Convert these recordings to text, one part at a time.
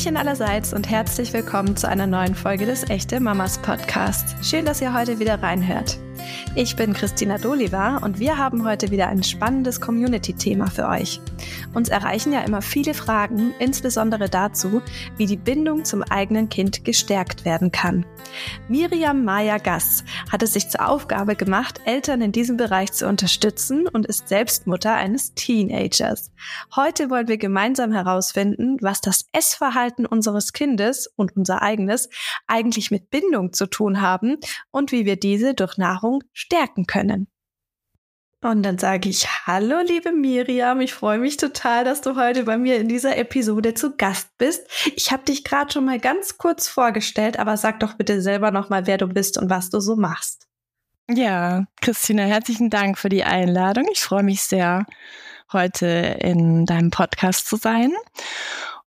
Hallöchen allerseits und herzlich willkommen zu einer neuen Folge des Echte Mamas Podcast. Schön, dass ihr heute wieder reinhört. Ich bin Christina Doliva und wir haben heute wieder ein spannendes Community-Thema für euch. Uns erreichen ja immer viele Fragen, insbesondere dazu, wie die Bindung zum eigenen Kind gestärkt werden kann. Miriam Maya Gass hat es sich zur Aufgabe gemacht, Eltern in diesem Bereich zu unterstützen und ist selbst Mutter eines Teenagers. Heute wollen wir gemeinsam herausfinden, was das Essverhalten unseres Kindes und unser eigenes eigentlich mit Bindung zu tun haben und wie wir diese durch Nahrung stärken können. Und dann sage ich Hallo, liebe Miriam. Ich freue mich total, dass du heute bei mir in dieser Episode zu Gast bist. Ich habe dich gerade schon mal ganz kurz vorgestellt, aber sag doch bitte selber noch mal, wer du bist und was du so machst. Ja, Christina, herzlichen Dank für die Einladung. Ich freue mich sehr, heute in deinem Podcast zu sein.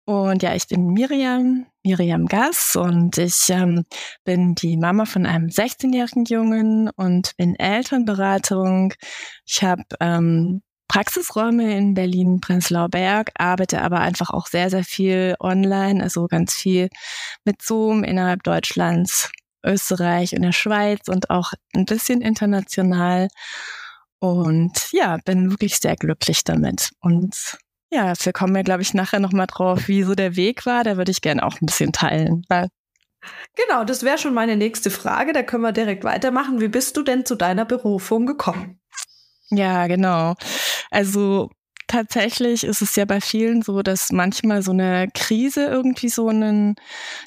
Und ja, ich bin Miriam, Miriam Gass und ich ähm, bin die Mama von einem 16-jährigen Jungen und bin Elternberatung. Ich habe ähm, Praxisräume in Berlin, Prenzlauer Berg, arbeite aber einfach auch sehr, sehr viel online, also ganz viel mit Zoom innerhalb Deutschlands, Österreich und der Schweiz und auch ein bisschen international. Und ja, bin wirklich sehr glücklich damit. Und ja, wir kommen ja, glaube ich, nachher nochmal drauf, wie so der Weg war. Da würde ich gerne auch ein bisschen teilen. Genau, das wäre schon meine nächste Frage. Da können wir direkt weitermachen. Wie bist du denn zu deiner Berufung gekommen? Ja, genau. Also tatsächlich ist es ja bei vielen so, dass manchmal so eine Krise irgendwie so einen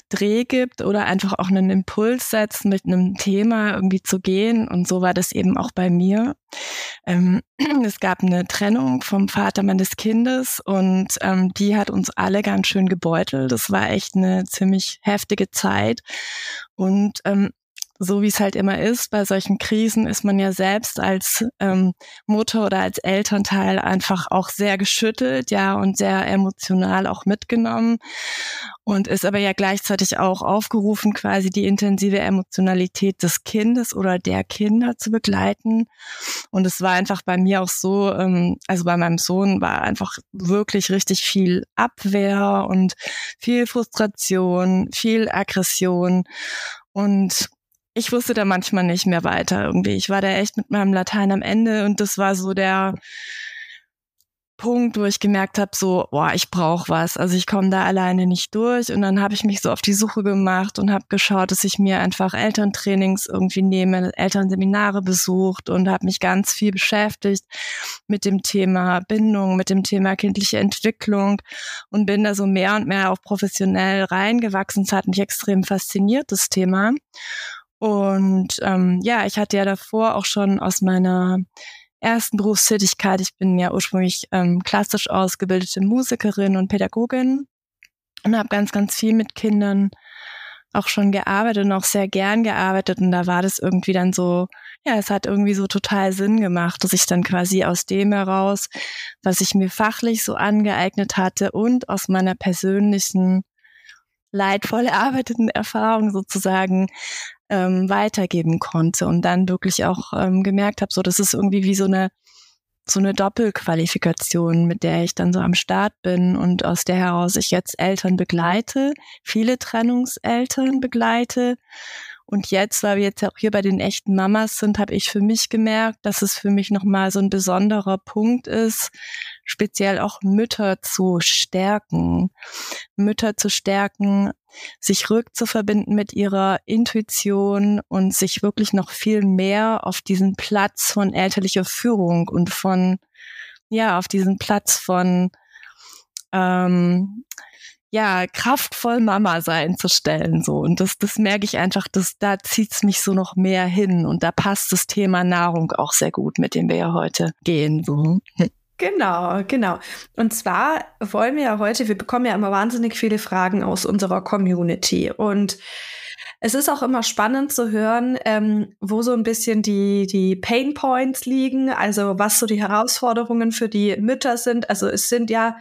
Dreh gibt oder einfach auch einen Impuls setzt, mit einem Thema irgendwie zu gehen. Und so war das eben auch bei mir. Ähm, es gab eine Trennung vom Vater meines Kindes und ähm, die hat uns alle ganz schön gebeutelt. Das war echt eine ziemlich heftige Zeit. Und ähm, so wie es halt immer ist, bei solchen Krisen ist man ja selbst als ähm, Mutter oder als Elternteil einfach auch sehr geschüttelt, ja, und sehr emotional auch mitgenommen und ist aber ja gleichzeitig auch aufgerufen, quasi die intensive Emotionalität des Kindes oder der Kinder zu begleiten. Und es war einfach bei mir auch so, ähm, also bei meinem Sohn war einfach wirklich richtig viel Abwehr und viel Frustration, viel Aggression. Und ich wusste da manchmal nicht mehr weiter irgendwie. Ich war da echt mit meinem Latein am Ende und das war so der Punkt, wo ich gemerkt habe, so, boah, ich brauche was. Also ich komme da alleine nicht durch. Und dann habe ich mich so auf die Suche gemacht und habe geschaut, dass ich mir einfach Elterntrainings irgendwie nehme, Elternseminare besucht und habe mich ganz viel beschäftigt mit dem Thema Bindung, mit dem Thema kindliche Entwicklung und bin da so mehr und mehr auch professionell reingewachsen. Es hat mich extrem fasziniert, das Thema. Und ähm, ja, ich hatte ja davor auch schon aus meiner ersten Berufstätigkeit, ich bin ja ursprünglich ähm, klassisch ausgebildete Musikerin und Pädagogin und habe ganz, ganz viel mit Kindern auch schon gearbeitet und auch sehr gern gearbeitet. Und da war das irgendwie dann so, ja, es hat irgendwie so total Sinn gemacht, dass ich dann quasi aus dem heraus, was ich mir fachlich so angeeignet hatte und aus meiner persönlichen leidvoll erarbeiteten Erfahrung sozusagen ähm, weitergeben konnte und dann wirklich auch ähm, gemerkt habe, so das ist irgendwie wie so eine so eine Doppelqualifikation, mit der ich dann so am Start bin und aus der heraus ich jetzt Eltern begleite, viele Trennungseltern begleite. Und jetzt, weil wir jetzt auch hier bei den echten Mamas sind, habe ich für mich gemerkt, dass es für mich nochmal so ein besonderer Punkt ist, speziell auch Mütter zu stärken. Mütter zu stärken, sich rückzuverbinden mit ihrer Intuition und sich wirklich noch viel mehr auf diesen Platz von elterlicher Führung und von, ja, auf diesen Platz von, ähm, ja, kraftvoll Mama sein zu stellen, so. Und das, das merke ich einfach, dass da zieht's mich so noch mehr hin. Und da passt das Thema Nahrung auch sehr gut, mit dem wir ja heute gehen, so. Genau, genau. Und zwar wollen wir ja heute, wir bekommen ja immer wahnsinnig viele Fragen aus unserer Community und es ist auch immer spannend zu hören, ähm, wo so ein bisschen die, die Pain Points liegen, also was so die Herausforderungen für die Mütter sind. Also es sind ja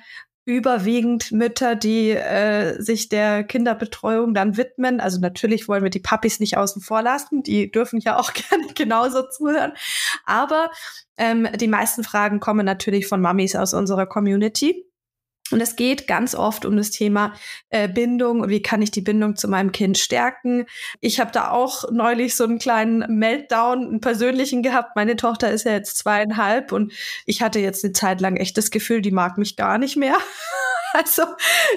überwiegend Mütter, die äh, sich der Kinderbetreuung dann widmen. Also natürlich wollen wir die Papis nicht außen vor lassen, die dürfen ja auch gerne genauso zuhören. Aber ähm, die meisten Fragen kommen natürlich von Mamis aus unserer Community. Und es geht ganz oft um das Thema äh, Bindung. Wie kann ich die Bindung zu meinem Kind stärken? Ich habe da auch neulich so einen kleinen Meltdown, einen persönlichen gehabt. Meine Tochter ist ja jetzt zweieinhalb und ich hatte jetzt eine Zeit lang echt das Gefühl, die mag mich gar nicht mehr. Also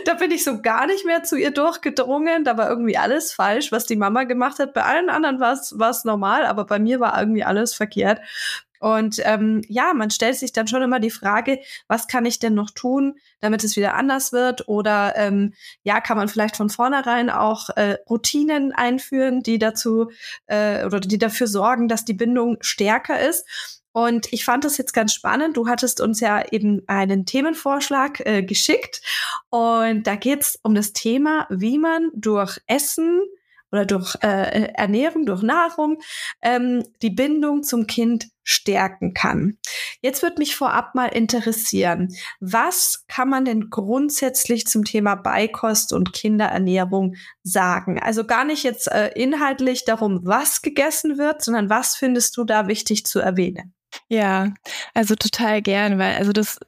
da bin ich so gar nicht mehr zu ihr durchgedrungen. Da war irgendwie alles falsch, was die Mama gemacht hat. Bei allen anderen war es normal, aber bei mir war irgendwie alles verkehrt. Und ähm, ja, man stellt sich dann schon immer die Frage, was kann ich denn noch tun, damit es wieder anders wird? Oder ähm, ja, kann man vielleicht von vornherein auch äh, Routinen einführen, die dazu äh, oder die dafür sorgen, dass die Bindung stärker ist? Und ich fand das jetzt ganz spannend. Du hattest uns ja eben einen Themenvorschlag äh, geschickt. Und da geht es um das Thema, wie man durch Essen oder durch äh, Ernährung, durch Nahrung ähm, die Bindung zum Kind stärken kann. Jetzt wird mich vorab mal interessieren, was kann man denn grundsätzlich zum Thema Beikost und Kinderernährung sagen? Also gar nicht jetzt äh, inhaltlich darum, was gegessen wird, sondern was findest du da wichtig zu erwähnen? Ja, also total gern, weil also das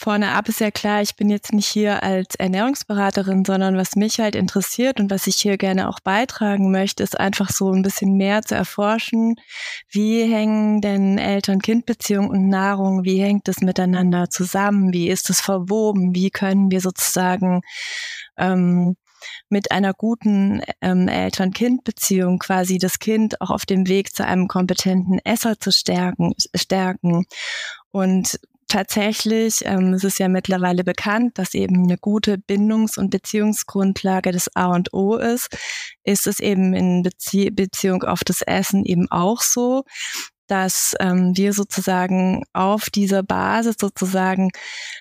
vorne ab ist ja klar, ich bin jetzt nicht hier als Ernährungsberaterin, sondern was mich halt interessiert und was ich hier gerne auch beitragen möchte, ist einfach so ein bisschen mehr zu erforschen, wie hängen denn Eltern-Kind-Beziehung und Nahrung, wie hängt das miteinander zusammen, wie ist es verwoben, wie können wir sozusagen ähm, mit einer guten ähm, Eltern-Kind-Beziehung quasi das Kind auch auf dem Weg zu einem kompetenten Esser zu stärken, stärken. Und tatsächlich ähm, es ist ja mittlerweile bekannt, dass eben eine gute Bindungs- und Beziehungsgrundlage das A und O ist, ist es eben in Bezie Beziehung auf das Essen eben auch so, dass ähm, wir sozusagen auf dieser Basis sozusagen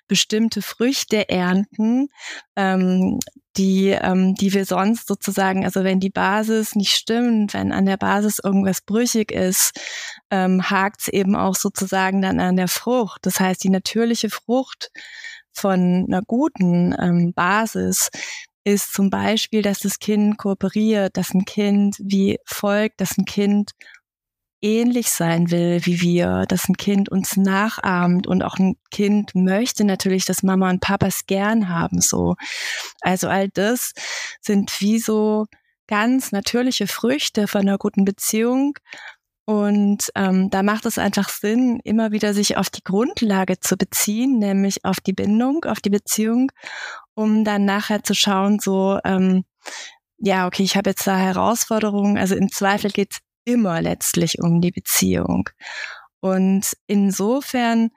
bestimmte Früchte ernten, ähm, die, ähm, die wir sonst sozusagen, also wenn die Basis nicht stimmt, wenn an der Basis irgendwas brüchig ist, ähm, hakt es eben auch sozusagen dann an der Frucht. Das heißt, die natürliche Frucht von einer guten ähm, Basis ist zum Beispiel, dass das Kind kooperiert, dass ein Kind wie folgt, dass ein Kind ähnlich sein will wie wir, dass ein Kind uns nachahmt und auch ein Kind möchte natürlich, dass Mama und Papa es gern haben, so. Also all das sind wie so ganz natürliche Früchte von einer guten Beziehung. Und ähm, da macht es einfach Sinn, immer wieder sich auf die Grundlage zu beziehen, nämlich auf die Bindung, auf die Beziehung, um dann nachher zu schauen, so, ähm, ja, okay, ich habe jetzt da Herausforderungen. Also im Zweifel geht es immer letztlich um die Beziehung. Und insofern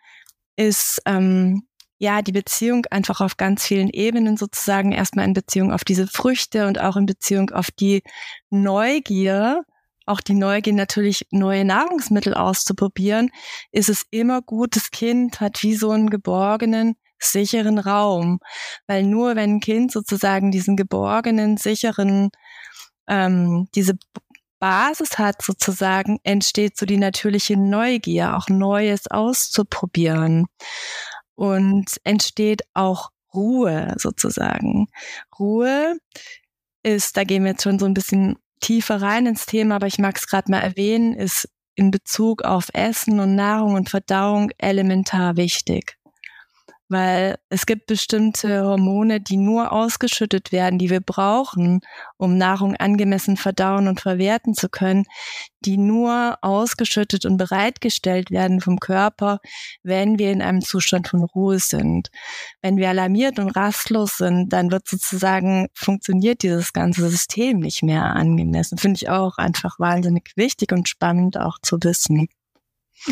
ist ähm, ja die Beziehung einfach auf ganz vielen Ebenen sozusagen erstmal in Beziehung auf diese Früchte und auch in Beziehung auf die Neugier, auch die Neugier natürlich neue Nahrungsmittel auszuprobieren, ist es immer gut, das Kind hat wie so einen geborgenen, sicheren Raum. Weil nur wenn ein Kind sozusagen diesen geborgenen, sicheren, ähm, diese Basis hat sozusagen, entsteht so die natürliche Neugier, auch Neues auszuprobieren. Und entsteht auch Ruhe sozusagen. Ruhe ist, da gehen wir jetzt schon so ein bisschen tiefer rein ins Thema, aber ich mag es gerade mal erwähnen, ist in Bezug auf Essen und Nahrung und Verdauung elementar wichtig weil es gibt bestimmte Hormone, die nur ausgeschüttet werden, die wir brauchen, um Nahrung angemessen verdauen und verwerten zu können, die nur ausgeschüttet und bereitgestellt werden vom Körper, wenn wir in einem Zustand von Ruhe sind. Wenn wir alarmiert und rastlos sind, dann wird sozusagen funktioniert dieses ganze System nicht mehr angemessen. Finde ich auch einfach wahnsinnig wichtig und spannend auch zu wissen.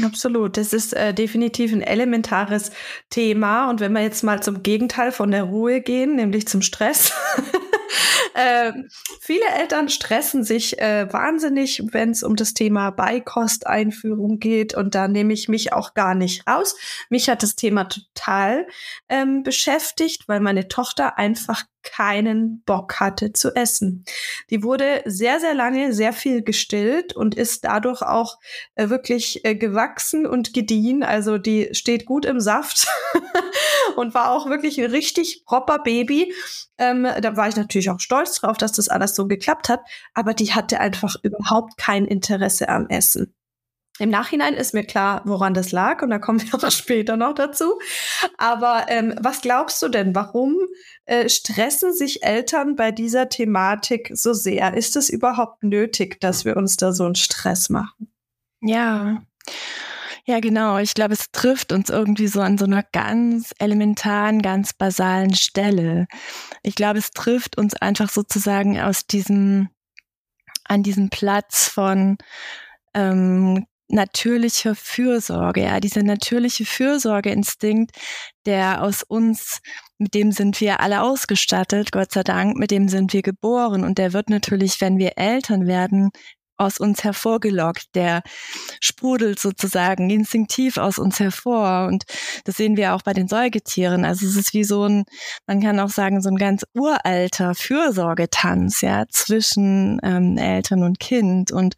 Absolut, das ist äh, definitiv ein elementares Thema. Und wenn wir jetzt mal zum Gegenteil von der Ruhe gehen, nämlich zum Stress. äh, viele Eltern stressen sich äh, wahnsinnig, wenn es um das Thema Beikosteinführung geht. Und da nehme ich mich auch gar nicht raus. Mich hat das Thema total ähm, beschäftigt, weil meine Tochter einfach keinen Bock hatte zu essen. Die wurde sehr, sehr lange sehr viel gestillt und ist dadurch auch äh, wirklich äh, gewachsen und gediehen. Also die steht gut im Saft und war auch wirklich ein richtig proper Baby. Ähm, da war ich natürlich auch stolz drauf, dass das alles so geklappt hat. Aber die hatte einfach überhaupt kein Interesse am Essen. Im Nachhinein ist mir klar, woran das lag, und da kommen wir auch später noch dazu. Aber ähm, was glaubst du denn, warum äh, stressen sich Eltern bei dieser Thematik so sehr? Ist es überhaupt nötig, dass wir uns da so einen Stress machen? Ja. Ja, genau. Ich glaube, es trifft uns irgendwie so an so einer ganz elementaren, ganz basalen Stelle. Ich glaube, es trifft uns einfach sozusagen aus diesem, an diesem Platz von ähm, natürliche Fürsorge, ja, dieser natürliche Fürsorgeinstinkt, der aus uns, mit dem sind wir alle ausgestattet, Gott sei Dank, mit dem sind wir geboren. Und der wird natürlich, wenn wir Eltern werden, aus uns hervorgelockt, der sprudelt sozusagen instinktiv aus uns hervor. Und das sehen wir auch bei den Säugetieren. Also es ist wie so ein, man kann auch sagen, so ein ganz uralter Fürsorgetanz, ja, zwischen ähm, Eltern und Kind. Und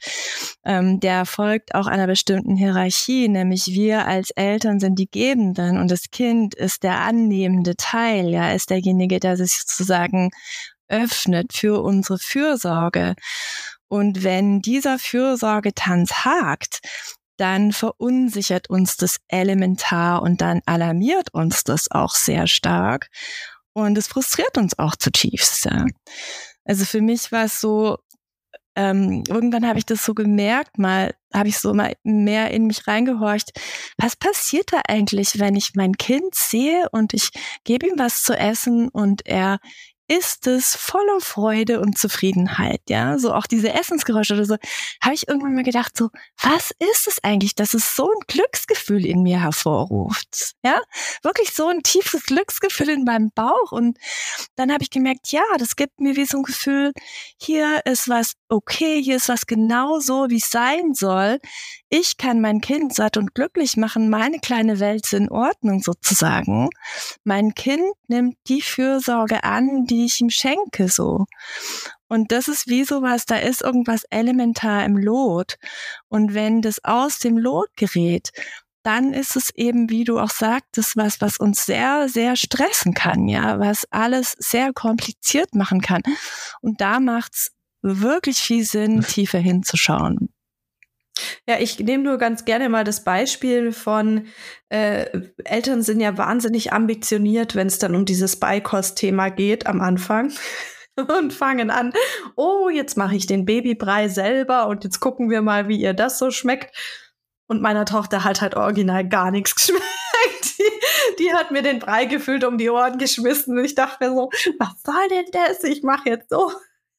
ähm, der folgt auch einer bestimmten Hierarchie, nämlich wir als Eltern sind die Gebenden und das Kind ist der annehmende Teil, ja, ist derjenige, der sich sozusagen öffnet für unsere Fürsorge. Und wenn dieser Fürsorgetanz hakt, dann verunsichert uns das elementar und dann alarmiert uns das auch sehr stark. Und es frustriert uns auch zutiefst. Ja. Also für mich war es so, ähm, irgendwann habe ich das so gemerkt, mal habe ich so mal mehr in mich reingehorcht. Was passiert da eigentlich, wenn ich mein Kind sehe und ich gebe ihm was zu essen und er ist es voller Freude und Zufriedenheit, ja, so auch diese Essensgeräusche oder so, habe ich irgendwann mal gedacht, so, was ist es eigentlich, dass es so ein Glücksgefühl in mir hervorruft, ja, wirklich so ein tiefes Glücksgefühl in meinem Bauch. Und dann habe ich gemerkt, ja, das gibt mir wie so ein Gefühl, hier ist was okay, hier ist was genau so, wie es sein soll, ich kann mein Kind satt und glücklich machen, meine kleine Welt ist in Ordnung sozusagen. Mein Kind nimmt die Fürsorge an, die ich ihm schenke, so. Und das ist wie sowas, da ist irgendwas elementar im Lot. Und wenn das aus dem Lot gerät, dann ist es eben, wie du auch sagtest, was, was uns sehr, sehr stressen kann, ja, was alles sehr kompliziert machen kann. Und da macht's wirklich viel Sinn, tiefer hinzuschauen. Ja, ich nehme nur ganz gerne mal das Beispiel von äh, Eltern sind ja wahnsinnig ambitioniert, wenn es dann um dieses Beikost-Thema geht am Anfang. und fangen an, oh, jetzt mache ich den Babybrei selber und jetzt gucken wir mal, wie ihr das so schmeckt. Und meiner Tochter hat halt original gar nichts geschmeckt. Die, die hat mir den Brei gefüllt um die Ohren geschmissen und ich dachte mir so, was soll denn das? Ich mache jetzt so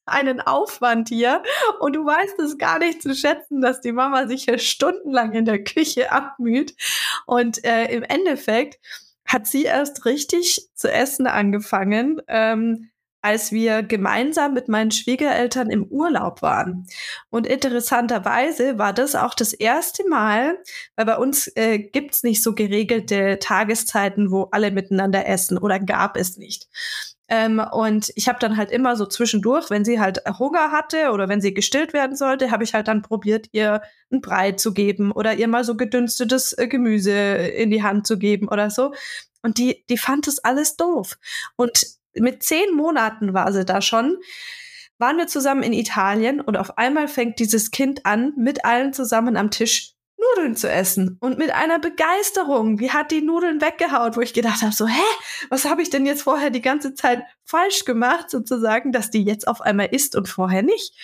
einen Aufwand hier und du weißt es gar nicht zu schätzen, dass die Mama sich hier stundenlang in der Küche abmüht und äh, im Endeffekt hat sie erst richtig zu essen angefangen, ähm, als wir gemeinsam mit meinen Schwiegereltern im Urlaub waren. Und interessanterweise war das auch das erste Mal, weil bei uns äh, gibt's nicht so geregelte Tageszeiten, wo alle miteinander essen oder gab es nicht. Ähm, und ich habe dann halt immer so zwischendurch, wenn sie halt Hunger hatte oder wenn sie gestillt werden sollte, habe ich halt dann probiert, ihr ein Brei zu geben oder ihr mal so gedünstetes äh, Gemüse in die Hand zu geben oder so. Und die, die fand das alles doof. Und mit zehn Monaten war sie da schon waren wir zusammen in Italien und auf einmal fängt dieses Kind an, mit allen zusammen am Tisch Nudeln zu essen und mit einer Begeisterung. Die hat die Nudeln weggehaut, wo ich gedacht habe, so, hä, was habe ich denn jetzt vorher die ganze Zeit falsch gemacht, sozusagen, dass die jetzt auf einmal isst und vorher nicht.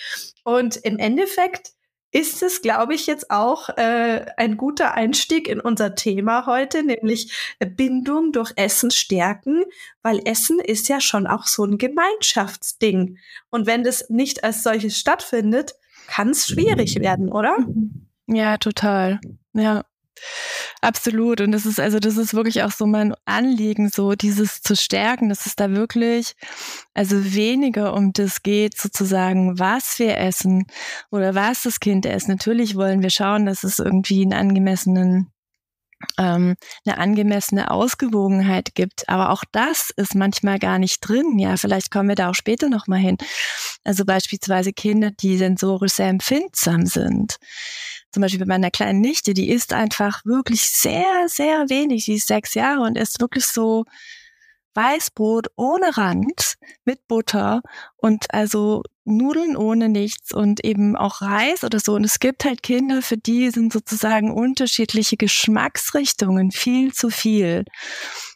Und im Endeffekt ist es, glaube ich, jetzt auch äh, ein guter Einstieg in unser Thema heute, nämlich Bindung durch Essen stärken, weil Essen ist ja schon auch so ein Gemeinschaftsding. Und wenn das nicht als solches stattfindet, kann es schwierig werden, oder? Mhm. Ja, total. Ja. Absolut. Und das ist, also, das ist wirklich auch so mein Anliegen, so dieses zu stärken, dass es da wirklich, also weniger um das geht, sozusagen, was wir essen oder was das Kind isst. Natürlich wollen wir schauen, dass es irgendwie einen angemessenen ähm, eine angemessene Ausgewogenheit gibt. Aber auch das ist manchmal gar nicht drin. Ja, vielleicht kommen wir da auch später nochmal hin. Also beispielsweise Kinder, die sensorisch sehr empfindsam sind zum Beispiel bei meiner kleinen Nichte, die isst einfach wirklich sehr, sehr wenig. Sie ist sechs Jahre und ist wirklich so, Weißbrot ohne Rand mit Butter und also Nudeln ohne nichts und eben auch Reis oder so. Und es gibt halt Kinder, für die sind sozusagen unterschiedliche Geschmacksrichtungen viel zu viel.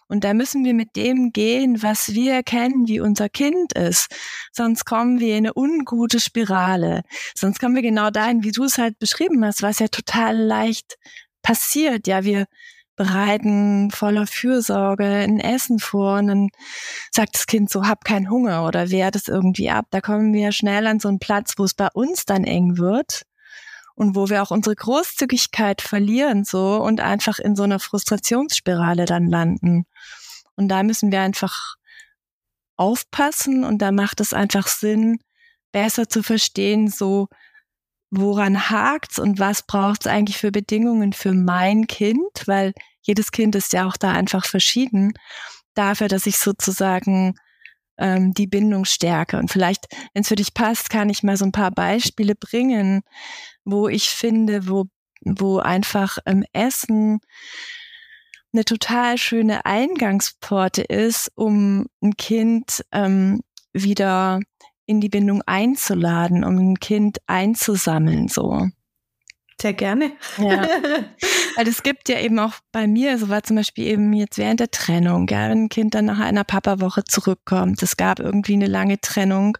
Und da müssen wir mit dem gehen, was wir kennen, wie unser Kind ist. Sonst kommen wir in eine ungute Spirale. Sonst kommen wir genau dahin, wie du es halt beschrieben hast, was ja total leicht passiert. Ja, wir bereiten voller Fürsorge ein Essen vor und dann sagt das Kind so, hab keinen Hunger oder wehrt es irgendwie ab. Da kommen wir schnell an so einen Platz, wo es bei uns dann eng wird und wo wir auch unsere Großzügigkeit verlieren so und einfach in so einer Frustrationsspirale dann landen. Und da müssen wir einfach aufpassen und da macht es einfach Sinn, besser zu verstehen, so woran hakt's und was braucht's eigentlich für Bedingungen für mein Kind, weil jedes Kind ist ja auch da einfach verschieden, dafür, dass ich sozusagen ähm, die Bindung stärke. Und vielleicht, wenn es für dich passt, kann ich mal so ein paar Beispiele bringen, wo ich finde, wo, wo einfach ähm, Essen eine total schöne Eingangsporte ist, um ein Kind ähm, wieder in die Bindung einzuladen, um ein Kind einzusammeln, so. Sehr gerne. Ja. Weil es gibt ja eben auch bei mir, so war zum Beispiel eben jetzt während der Trennung, ja, wenn ein Kind dann nach einer Papawoche zurückkommt, es gab irgendwie eine lange Trennung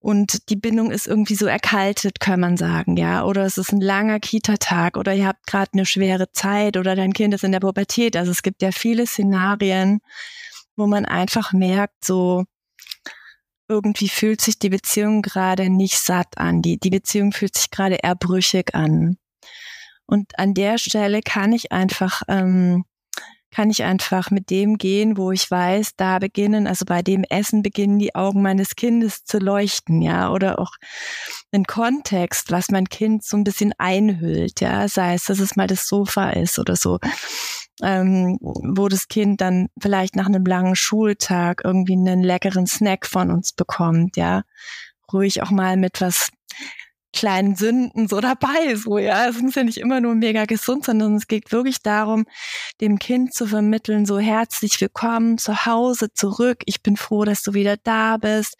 und die Bindung ist irgendwie so erkaltet, kann man sagen, ja, oder es ist ein langer Kita-Tag oder ihr habt gerade eine schwere Zeit oder dein Kind ist in der Pubertät. Also es gibt ja viele Szenarien, wo man einfach merkt, so, irgendwie fühlt sich die Beziehung gerade nicht satt an. Die, die Beziehung fühlt sich gerade eher brüchig an. Und an der Stelle kann ich einfach, ähm, kann ich einfach mit dem gehen, wo ich weiß, da beginnen, also bei dem Essen beginnen die Augen meines Kindes zu leuchten, ja, oder auch ein Kontext, was mein Kind so ein bisschen einhüllt, ja, sei es, dass es mal das Sofa ist oder so ähm, wo das Kind dann vielleicht nach einem langen Schultag irgendwie einen leckeren Snack von uns bekommt, ja. Ruhig auch mal mit was kleinen Sünden so dabei, so, ja. Es muss ja nicht immer nur mega gesund, sondern es geht wirklich darum, dem Kind zu vermitteln, so herzlich willkommen zu Hause zurück. Ich bin froh, dass du wieder da bist.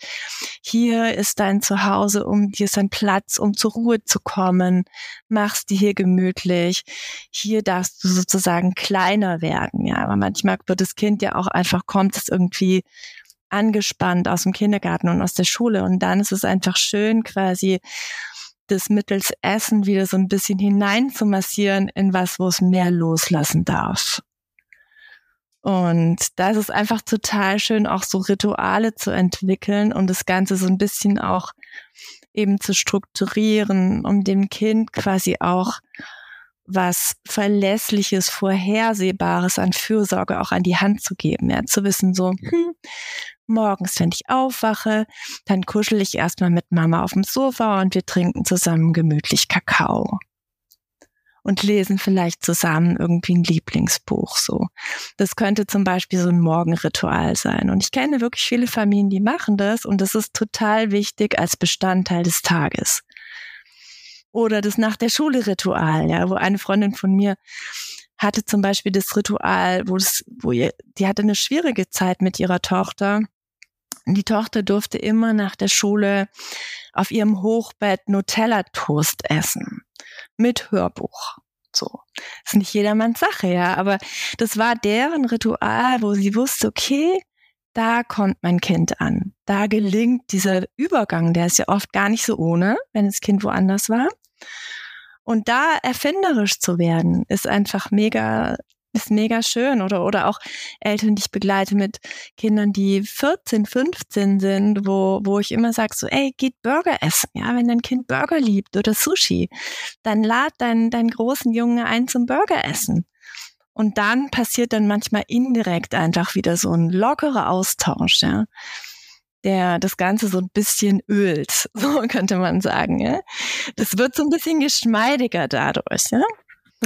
Hier ist dein Zuhause, um, hier ist dein Platz, um zur Ruhe zu kommen. Machst dir hier gemütlich. Hier darfst du sozusagen kleiner werden, ja. Aber manchmal wird das Kind ja auch einfach, kommt es irgendwie angespannt aus dem Kindergarten und aus der Schule. Und dann ist es einfach schön, quasi das mittels Essen wieder so ein bisschen hinein zu massieren in was, wo es mehr loslassen darf. Und da ist es einfach total schön, auch so Rituale zu entwickeln und das Ganze so ein bisschen auch eben zu strukturieren, um dem Kind quasi auch was Verlässliches, Vorhersehbares an Fürsorge auch an die Hand zu geben. Ja, zu wissen so, hm, morgens, wenn ich aufwache, dann kuschel ich erstmal mit Mama auf dem Sofa und wir trinken zusammen gemütlich Kakao. Und lesen vielleicht zusammen irgendwie ein Lieblingsbuch, so. Das könnte zum Beispiel so ein Morgenritual sein. Und ich kenne wirklich viele Familien, die machen das und das ist total wichtig als Bestandteil des Tages. Oder das nach der Schule Ritual, ja, wo eine Freundin von mir hatte zum Beispiel das Ritual, wo es, wo ihr, die hatte eine schwierige Zeit mit ihrer Tochter. Die Tochter durfte immer nach der Schule auf ihrem Hochbett Nutella-Toast essen. Mit Hörbuch. So. Das ist nicht jedermanns Sache, ja, aber das war deren Ritual, wo sie wusste, okay, da kommt mein Kind an. Da gelingt dieser Übergang, der ist ja oft gar nicht so ohne, wenn das Kind woanders war. Und da erfinderisch zu werden, ist einfach mega, ist mega schön. Oder, oder auch Eltern, die ich begleite mit Kindern, die 14, 15 sind, wo, wo ich immer sage so, ey, geht Burger essen. Ja, wenn dein Kind Burger liebt oder Sushi, dann lad deinen, deinen großen Junge ein zum Burger essen. Und dann passiert dann manchmal indirekt einfach wieder so ein lockerer Austausch, ja der das Ganze so ein bisschen ölt, so könnte man sagen. Ja? Das wird so ein bisschen geschmeidiger dadurch. Ja?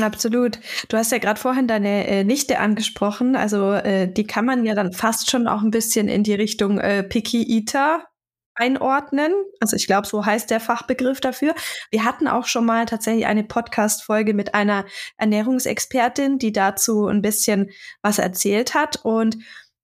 Absolut. Du hast ja gerade vorhin deine äh, Nichte angesprochen. Also äh, die kann man ja dann fast schon auch ein bisschen in die Richtung äh, Picky Eater einordnen. Also ich glaube, so heißt der Fachbegriff dafür. Wir hatten auch schon mal tatsächlich eine Podcast-Folge mit einer Ernährungsexpertin, die dazu ein bisschen was erzählt hat. Und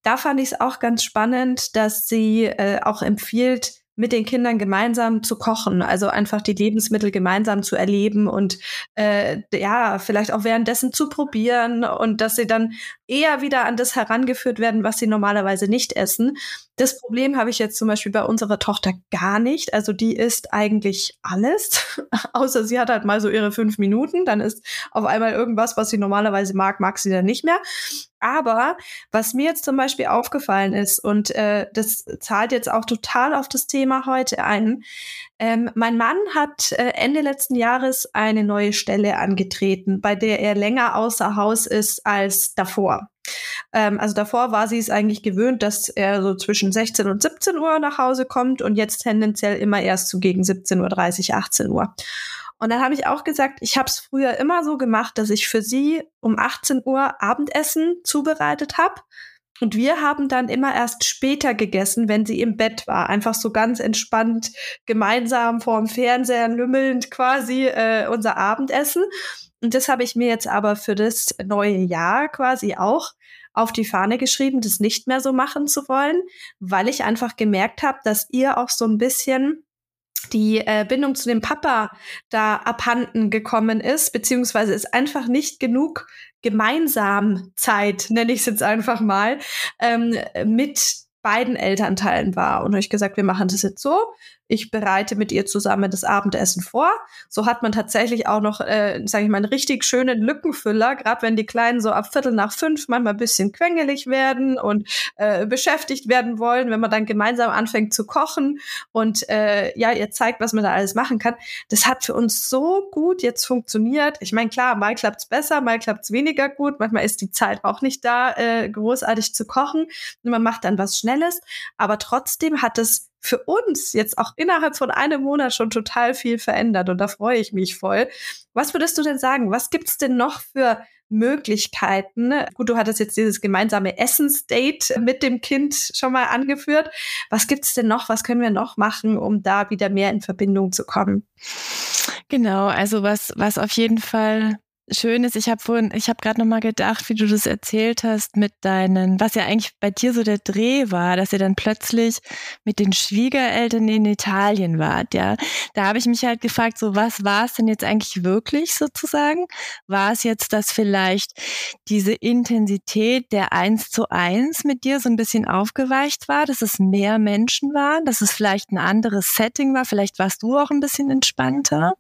da fand ich es auch ganz spannend, dass sie äh, auch empfiehlt, mit den Kindern gemeinsam zu kochen, also einfach die Lebensmittel gemeinsam zu erleben und äh, ja, vielleicht auch währenddessen zu probieren und dass sie dann eher wieder an das herangeführt werden, was sie normalerweise nicht essen. Das Problem habe ich jetzt zum Beispiel bei unserer Tochter gar nicht. Also die isst eigentlich alles, außer sie hat halt mal so ihre fünf Minuten, dann ist auf einmal irgendwas, was sie normalerweise mag, mag sie dann nicht mehr. Aber was mir jetzt zum Beispiel aufgefallen ist, und äh, das zahlt jetzt auch total auf das Thema heute ein, ähm, mein Mann hat äh, Ende letzten Jahres eine neue Stelle angetreten, bei der er länger außer Haus ist als davor. Ähm, also davor war sie es eigentlich gewöhnt, dass er so zwischen 16 und 17 Uhr nach Hause kommt und jetzt tendenziell immer erst so gegen 17.30 Uhr, 18 Uhr. Und dann habe ich auch gesagt, ich habe es früher immer so gemacht, dass ich für sie um 18 Uhr Abendessen zubereitet habe. Und wir haben dann immer erst später gegessen, wenn sie im Bett war. Einfach so ganz entspannt gemeinsam vorm Fernseher lümmelnd quasi äh, unser Abendessen. Und das habe ich mir jetzt aber für das neue Jahr quasi auch auf die Fahne geschrieben, das nicht mehr so machen zu wollen, weil ich einfach gemerkt habe, dass ihr auch so ein bisschen die äh, Bindung zu dem Papa da abhanden gekommen ist, beziehungsweise ist einfach nicht genug gemeinsam Zeit, nenne ich es jetzt einfach mal, ähm, mit beiden Elternteilen war. Und habe ich gesagt, wir machen das jetzt so ich bereite mit ihr zusammen das Abendessen vor. So hat man tatsächlich auch noch, äh, sage ich mal, einen richtig schönen Lückenfüller, gerade wenn die Kleinen so ab Viertel nach fünf manchmal ein bisschen quengelig werden und äh, beschäftigt werden wollen, wenn man dann gemeinsam anfängt zu kochen und äh, ja, ihr zeigt, was man da alles machen kann. Das hat für uns so gut jetzt funktioniert. Ich meine, klar, mal klappt's besser, mal klappt's weniger gut. Manchmal ist die Zeit auch nicht da, äh, großartig zu kochen. Und man macht dann was Schnelles, aber trotzdem hat es für uns jetzt auch innerhalb von einem Monat schon total viel verändert und da freue ich mich voll. Was würdest du denn sagen? Was gibt's denn noch für Möglichkeiten? Gut, du hattest jetzt dieses gemeinsame Essensdate mit dem Kind schon mal angeführt. Was gibt's denn noch? Was können wir noch machen, um da wieder mehr in Verbindung zu kommen? Genau, also was, was auf jeden Fall schön ist, ich habe vorhin, ich habe gerade noch mal gedacht, wie du das erzählt hast mit deinen, was ja eigentlich bei dir so der Dreh war, dass ihr dann plötzlich mit den Schwiegereltern in Italien wart, ja. Da habe ich mich halt gefragt, so was war es denn jetzt eigentlich wirklich sozusagen? War es jetzt, dass vielleicht diese Intensität der eins zu eins mit dir so ein bisschen aufgeweicht war, dass es mehr Menschen waren, dass es vielleicht ein anderes Setting war, vielleicht warst du auch ein bisschen entspannter?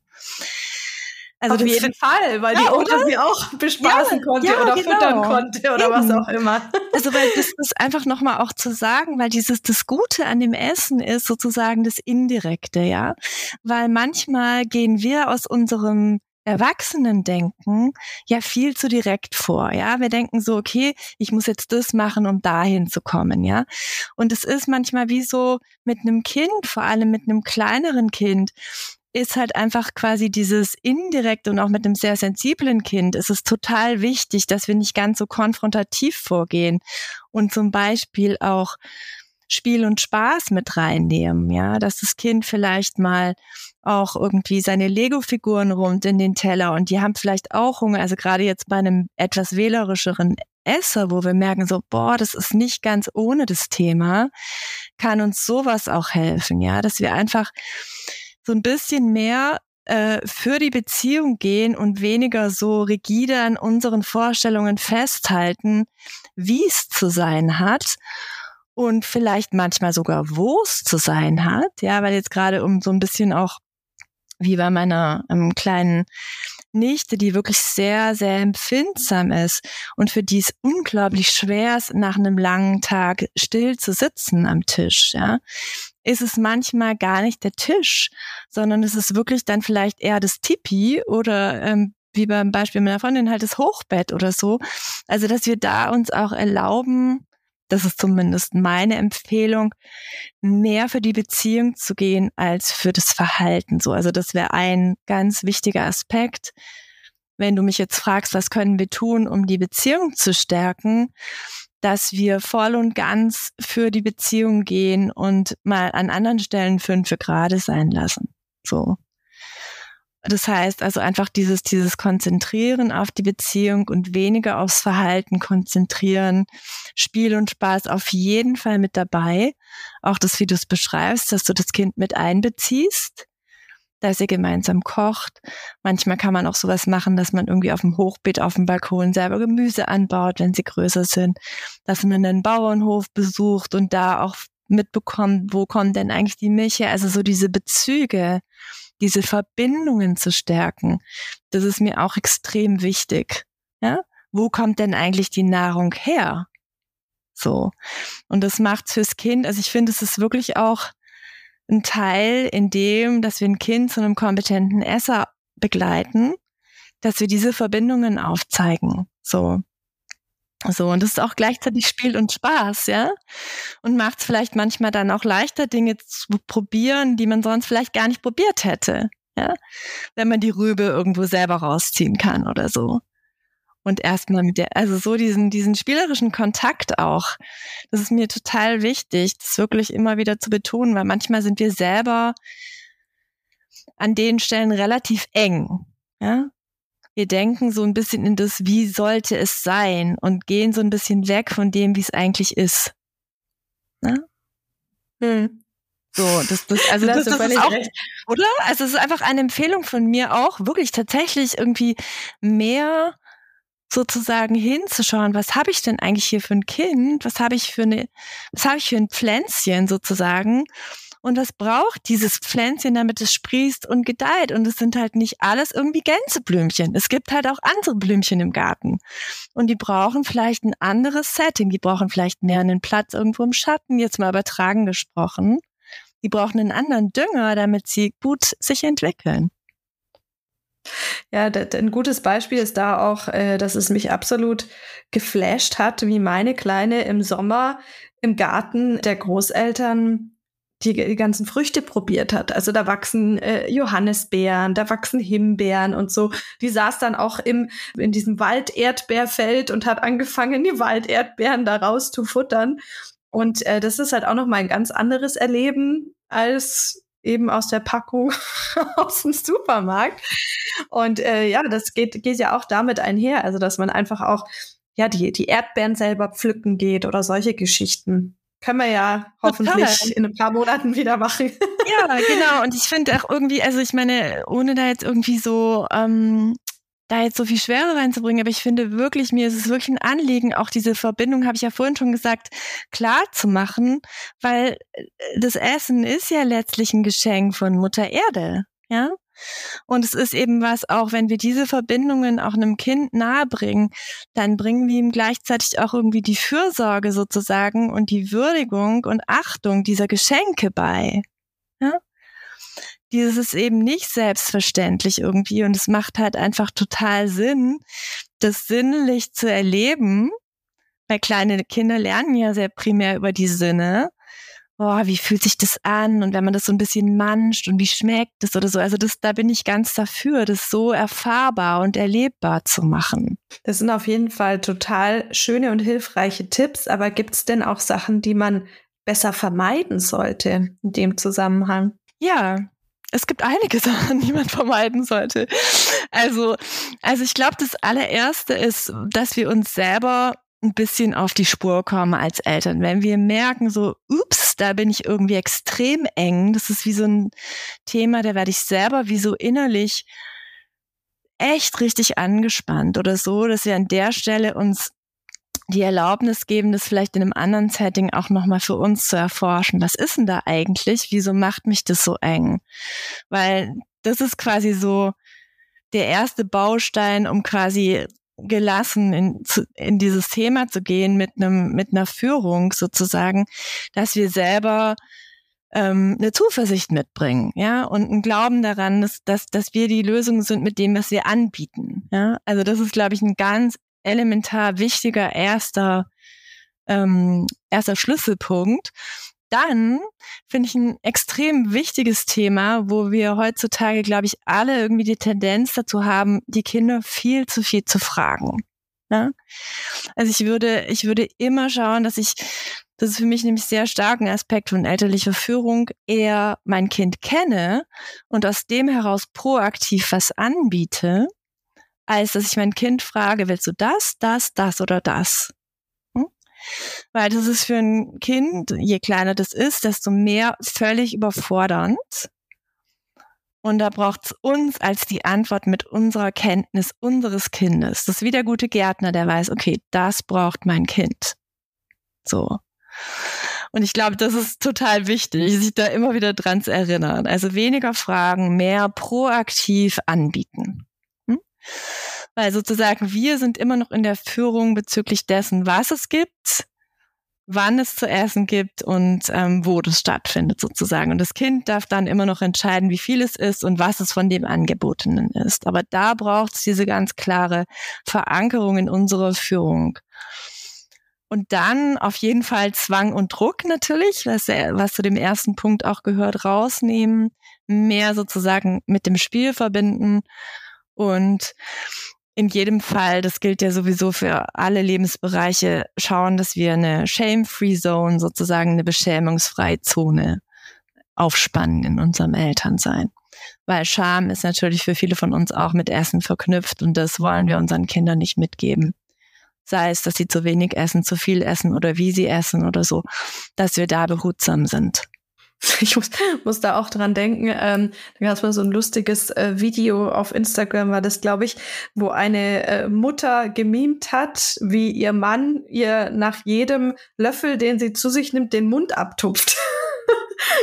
Also Auf jeden Fall, weil ja, die Opa sie auch bespaßen ja, konnte ja, oder genau. füttern konnte oder Eben. was auch immer. Also weil das ist einfach nochmal auch zu sagen, weil dieses das Gute an dem Essen ist sozusagen das Indirekte, ja. Weil manchmal gehen wir aus unserem Erwachsenen-Denken ja viel zu direkt vor, ja. Wir denken so, okay, ich muss jetzt das machen, um dahin zu kommen, ja. Und es ist manchmal wie so mit einem Kind, vor allem mit einem kleineren Kind, ist halt einfach quasi dieses indirekt und auch mit einem sehr sensiblen Kind ist es total wichtig, dass wir nicht ganz so konfrontativ vorgehen und zum Beispiel auch Spiel und Spaß mit reinnehmen, ja, dass das Kind vielleicht mal auch irgendwie seine Lego-Figuren rund in den Teller und die haben vielleicht auch Hunger, also gerade jetzt bei einem etwas wählerischeren Esser, wo wir merken so, boah, das ist nicht ganz ohne das Thema, kann uns sowas auch helfen, ja, dass wir einfach so ein bisschen mehr äh, für die Beziehung gehen und weniger so rigide an unseren Vorstellungen festhalten, wie es zu sein hat und vielleicht manchmal sogar wo es zu sein hat. Ja, weil jetzt gerade um so ein bisschen auch wie bei meiner ähm, kleinen Nichte, die wirklich sehr, sehr empfindsam ist und für die es unglaublich schwer ist, nach einem langen Tag still zu sitzen am Tisch, ja ist es manchmal gar nicht der Tisch, sondern es ist wirklich dann vielleicht eher das Tipi oder ähm, wie beim Beispiel meiner Freundin halt das Hochbett oder so. Also, dass wir da uns auch erlauben, das ist zumindest meine Empfehlung, mehr für die Beziehung zu gehen als für das Verhalten. So, also das wäre ein ganz wichtiger Aspekt. Wenn du mich jetzt fragst, was können wir tun, um die Beziehung zu stärken, dass wir voll und ganz für die Beziehung gehen und mal an anderen Stellen fünf gerade sein lassen. So. Das heißt also einfach dieses, dieses Konzentrieren auf die Beziehung und weniger aufs Verhalten konzentrieren. Spiel und Spaß auf jeden Fall mit dabei. Auch das, wie du es beschreibst, dass du das Kind mit einbeziehst, dass ihr gemeinsam kocht. Manchmal kann man auch sowas machen, dass man irgendwie auf dem Hochbeet, auf dem Balkon selber Gemüse anbaut, wenn sie größer sind, dass man einen Bauernhof besucht und da auch mitbekommt, wo kommt denn eigentlich die Milch her? Also so diese Bezüge, diese Verbindungen zu stärken, das ist mir auch extrem wichtig. Ja? Wo kommt denn eigentlich die Nahrung her? So. Und das macht's fürs Kind. Also ich finde, es ist wirklich auch ein Teil in dem, dass wir ein Kind zu einem kompetenten Esser begleiten, dass wir diese Verbindungen aufzeigen. So. So, und das ist auch gleichzeitig Spiel und Spaß, ja? Und macht es vielleicht manchmal dann auch leichter, Dinge zu probieren, die man sonst vielleicht gar nicht probiert hätte, ja? Wenn man die Rübe irgendwo selber rausziehen kann oder so. Und erstmal mit der, also so diesen, diesen spielerischen Kontakt auch. Das ist mir total wichtig, das wirklich immer wieder zu betonen, weil manchmal sind wir selber an den Stellen relativ eng, ja? wir denken so ein bisschen in das, wie sollte es sein und gehen so ein bisschen weg von dem, wie es eigentlich ist. Ne? Hm. So, das, das, also das, das, das ist auch, recht. oder? Also es ist einfach eine Empfehlung von mir auch, wirklich tatsächlich irgendwie mehr sozusagen hinzuschauen, was habe ich denn eigentlich hier für ein Kind? Was habe ich für eine, was habe ich für ein Pflänzchen sozusagen? Und was braucht dieses Pflänzchen, damit es sprießt und gedeiht? Und es sind halt nicht alles irgendwie Gänseblümchen. Es gibt halt auch andere Blümchen im Garten. Und die brauchen vielleicht ein anderes Setting. Die brauchen vielleicht mehr einen Platz irgendwo im Schatten, jetzt mal übertragen gesprochen. Die brauchen einen anderen Dünger, damit sie gut sich entwickeln. Ja, ein gutes Beispiel ist da auch, äh, dass es mich absolut geflasht hat, wie meine Kleine im Sommer im Garten der Großeltern die, die ganzen Früchte probiert hat. Also da wachsen äh, Johannisbeeren, da wachsen Himbeeren und so. Die saß dann auch im, in diesem Walderdbeerfeld und hat angefangen, die Walderdbeeren da raus zu futtern. Und äh, das ist halt auch noch mal ein ganz anderes Erleben als eben aus der Packung aus dem Supermarkt. Und äh, ja, das geht, geht ja auch damit einher, also dass man einfach auch ja die, die Erdbeeren selber pflücken geht oder solche Geschichten. Können wir ja hoffentlich Total. in ein paar Monaten wieder machen. Ja, genau. Und ich finde auch irgendwie, also ich meine, ohne da jetzt irgendwie so ähm, da jetzt so viel Schwere reinzubringen, aber ich finde wirklich, mir ist es wirklich ein Anliegen, auch diese Verbindung, habe ich ja vorhin schon gesagt, klar zu machen, weil äh, das Essen ist ja letztlich ein Geschenk von Mutter Erde, ja. Und es ist eben was, auch wenn wir diese Verbindungen auch einem Kind nahebringen, dann bringen wir ihm gleichzeitig auch irgendwie die Fürsorge sozusagen und die Würdigung und Achtung dieser Geschenke bei. Dieses ist eben nicht selbstverständlich irgendwie und es macht halt einfach total Sinn, das sinnlich zu erleben, weil kleine Kinder lernen ja sehr primär über die Sinne boah, wie fühlt sich das an und wenn man das so ein bisschen manscht und wie schmeckt es oder so. Also das, da bin ich ganz dafür, das so erfahrbar und erlebbar zu machen. Das sind auf jeden Fall total schöne und hilfreiche Tipps, aber gibt es denn auch Sachen, die man besser vermeiden sollte in dem Zusammenhang? Ja, es gibt einige Sachen, die man vermeiden sollte. Also, also ich glaube, das allererste ist, dass wir uns selber ein bisschen auf die Spur kommen als Eltern. Wenn wir merken, so, ups, da bin ich irgendwie extrem eng, das ist wie so ein Thema, da werde ich selber wie so innerlich echt richtig angespannt oder so, dass wir an der Stelle uns die Erlaubnis geben, das vielleicht in einem anderen Setting auch nochmal für uns zu erforschen. Was ist denn da eigentlich? Wieso macht mich das so eng? Weil das ist quasi so der erste Baustein, um quasi gelassen in, zu, in dieses Thema zu gehen mit einem mit einer Führung sozusagen, dass wir selber ähm, eine Zuversicht mitbringen, ja, und einen Glauben daran, dass, dass, dass wir die Lösung sind mit dem, was wir anbieten. Ja, also das ist, glaube ich, ein ganz elementar wichtiger erster ähm, erster Schlüsselpunkt dann finde ich ein extrem wichtiges Thema, wo wir heutzutage, glaube ich, alle irgendwie die Tendenz dazu haben, die Kinder viel zu viel zu fragen. Ne? Also ich würde, ich würde immer schauen, dass ich Das ist für mich nämlich sehr stark ein Aspekt von elterlicher Führung, eher mein Kind kenne und aus dem heraus proaktiv was anbiete, als dass ich mein Kind frage, willst du das, das, das oder das? Hm? Weil das ist für ein Kind, je kleiner das ist, desto mehr völlig überfordernd. Und da braucht es uns als die Antwort mit unserer Kenntnis unseres Kindes. Das ist wie der gute Gärtner, der weiß, okay, das braucht mein Kind. So. Und ich glaube, das ist total wichtig, sich da immer wieder dran zu erinnern. Also weniger Fragen, mehr proaktiv anbieten. Weil sozusagen wir sind immer noch in der Führung bezüglich dessen, was es gibt, wann es zu essen gibt und ähm, wo das stattfindet sozusagen. Und das Kind darf dann immer noch entscheiden, wie viel es ist und was es von dem Angebotenen ist. Aber da braucht es diese ganz klare Verankerung in unserer Führung. Und dann auf jeden Fall Zwang und Druck natürlich, was, was zu dem ersten Punkt auch gehört, rausnehmen, mehr sozusagen mit dem Spiel verbinden und in jedem Fall, das gilt ja sowieso für alle Lebensbereiche, schauen, dass wir eine Shame-Free Zone, sozusagen eine beschämungsfreie Zone aufspannen in unserem Elternsein. Weil Scham ist natürlich für viele von uns auch mit Essen verknüpft und das wollen wir unseren Kindern nicht mitgeben sei es, dass sie zu wenig essen, zu viel essen oder wie sie essen oder so, dass wir da behutsam sind. Ich muss, muss da auch dran denken. Ähm, da gab es mal so ein lustiges äh, Video auf Instagram, war das, glaube ich, wo eine äh, Mutter gemimt hat, wie ihr Mann ihr nach jedem Löffel, den sie zu sich nimmt, den Mund abtupft.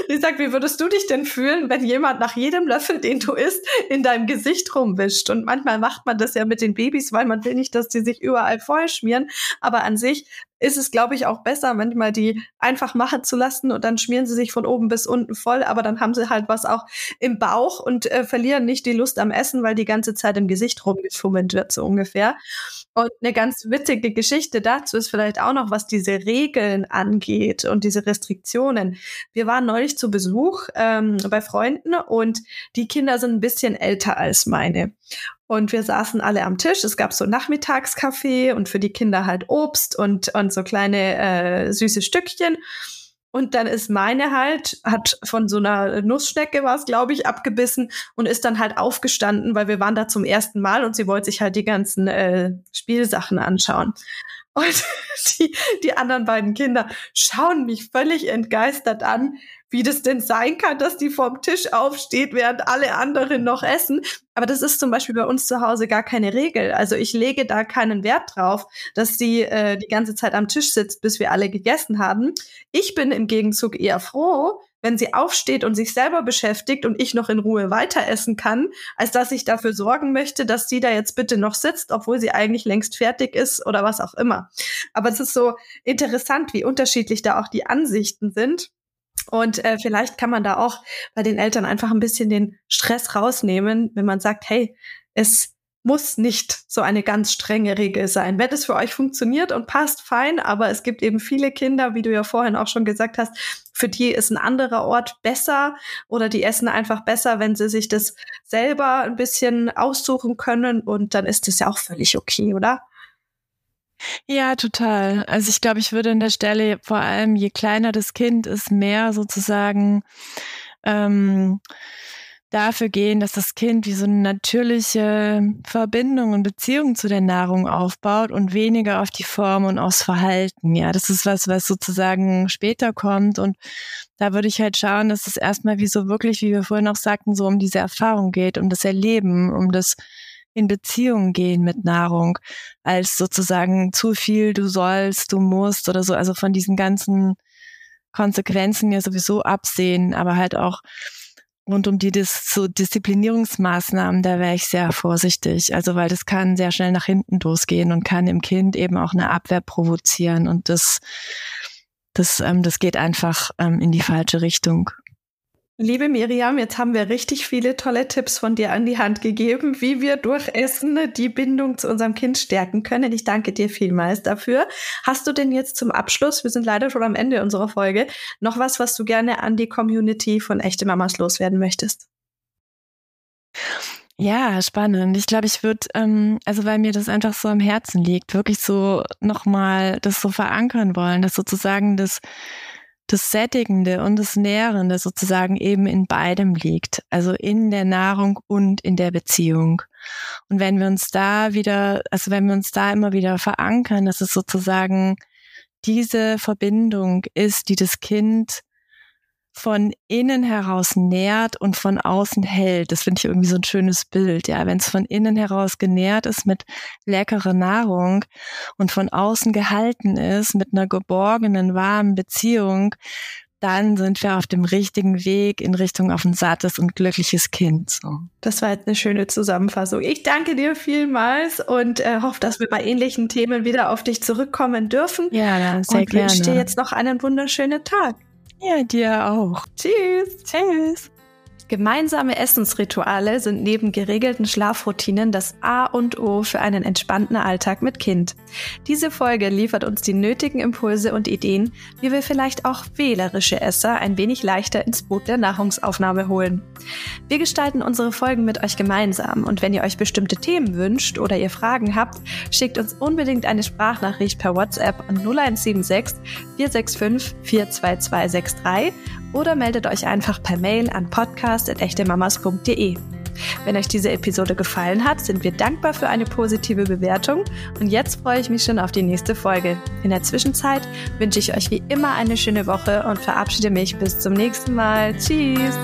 Ich sag, wie würdest du dich denn fühlen, wenn jemand nach jedem Löffel, den du isst, in deinem Gesicht rumwischt? Und manchmal macht man das ja mit den Babys, weil man will nicht, dass die sich überall voll schmieren. Aber an sich ist es, glaube ich, auch besser, manchmal die einfach machen zu lassen und dann schmieren sie sich von oben bis unten voll, aber dann haben sie halt was auch im Bauch und äh, verlieren nicht die Lust am Essen, weil die ganze Zeit im Gesicht rumgefummelt wird, so ungefähr. Und eine ganz witzige Geschichte dazu ist vielleicht auch noch, was diese Regeln angeht und diese Restriktionen. Wir waren neulich zu Besuch ähm, bei Freunden und die Kinder sind ein bisschen älter als meine. Und wir saßen alle am Tisch. Es gab so Nachmittagskaffee und für die Kinder halt Obst und, und so kleine äh, süße Stückchen. Und dann ist meine halt, hat von so einer Nussschnecke war es, glaube ich, abgebissen und ist dann halt aufgestanden, weil wir waren da zum ersten Mal und sie wollte sich halt die ganzen äh, Spielsachen anschauen. Und die, die anderen beiden Kinder schauen mich völlig entgeistert an, wie das denn sein kann, dass die vom Tisch aufsteht, während alle anderen noch essen. Aber das ist zum Beispiel bei uns zu Hause gar keine Regel. Also ich lege da keinen Wert drauf, dass sie äh, die ganze Zeit am Tisch sitzt, bis wir alle gegessen haben. Ich bin im Gegenzug eher froh, wenn sie aufsteht und sich selber beschäftigt und ich noch in Ruhe weiter essen kann, als dass ich dafür sorgen möchte, dass sie da jetzt bitte noch sitzt, obwohl sie eigentlich längst fertig ist oder was auch immer. Aber es ist so interessant, wie unterschiedlich da auch die Ansichten sind. Und äh, vielleicht kann man da auch bei den Eltern einfach ein bisschen den Stress rausnehmen, wenn man sagt, hey, es muss nicht so eine ganz strenge Regel sein. Wenn es für euch funktioniert und passt, fein, aber es gibt eben viele Kinder, wie du ja vorhin auch schon gesagt hast, für die ist ein anderer Ort besser oder die essen einfach besser, wenn sie sich das selber ein bisschen aussuchen können und dann ist das ja auch völlig okay, oder? Ja, total. Also ich glaube, ich würde an der Stelle vor allem, je kleiner das Kind ist, mehr sozusagen ähm, dafür gehen, dass das Kind wie so eine natürliche Verbindung und Beziehung zu der Nahrung aufbaut und weniger auf die Form und aufs Verhalten. Ja, das ist was, was sozusagen später kommt und da würde ich halt schauen, dass es erstmal wie so wirklich, wie wir vorhin auch sagten, so um diese Erfahrung geht, um das Erleben, um das in Beziehung gehen mit Nahrung, als sozusagen zu viel, du sollst, du musst oder so. Also von diesen ganzen Konsequenzen ja sowieso absehen, aber halt auch rund um die Dis so Disziplinierungsmaßnahmen, da wäre ich sehr vorsichtig. Also weil das kann sehr schnell nach hinten losgehen und kann im Kind eben auch eine Abwehr provozieren und das das, ähm, das geht einfach ähm, in die falsche Richtung. Liebe Miriam, jetzt haben wir richtig viele tolle Tipps von dir an die Hand gegeben, wie wir durch Essen die Bindung zu unserem Kind stärken können. Ich danke dir vielmals dafür. Hast du denn jetzt zum Abschluss, wir sind leider schon am Ende unserer Folge, noch was, was du gerne an die Community von Echte Mamas loswerden möchtest? Ja, spannend. Ich glaube, ich würde, ähm, also weil mir das einfach so am Herzen liegt, wirklich so nochmal das so verankern wollen, dass sozusagen das, das Sättigende und das Nährende sozusagen eben in beidem liegt. Also in der Nahrung und in der Beziehung. Und wenn wir uns da wieder, also wenn wir uns da immer wieder verankern, dass es sozusagen diese Verbindung ist, die das Kind von innen heraus nährt und von außen hält. Das finde ich irgendwie so ein schönes Bild. Ja, wenn es von innen heraus genährt ist mit leckerer Nahrung und von außen gehalten ist mit einer geborgenen, warmen Beziehung, dann sind wir auf dem richtigen Weg in Richtung auf ein sattes und glückliches Kind. So. Das war jetzt eine schöne Zusammenfassung. Ich danke dir vielmals und äh, hoffe, dass wir bei ähnlichen Themen wieder auf dich zurückkommen dürfen. Ja, sehr und gerne. wünsche dir jetzt noch einen wunderschönen Tag. Ja, dir auch. Tschüss. Tschüss. Gemeinsame Essensrituale sind neben geregelten Schlafroutinen das A und O für einen entspannten Alltag mit Kind. Diese Folge liefert uns die nötigen Impulse und Ideen, wie wir vielleicht auch wählerische Esser ein wenig leichter ins Boot der Nahrungsaufnahme holen. Wir gestalten unsere Folgen mit euch gemeinsam und wenn ihr euch bestimmte Themen wünscht oder ihr Fragen habt, schickt uns unbedingt eine Sprachnachricht per WhatsApp an 0176 465 42263 oder meldet euch einfach per Mail an podcast.echtemamas.de. Wenn euch diese Episode gefallen hat, sind wir dankbar für eine positive Bewertung und jetzt freue ich mich schon auf die nächste Folge. In der Zwischenzeit wünsche ich euch wie immer eine schöne Woche und verabschiede mich bis zum nächsten Mal. Tschüss!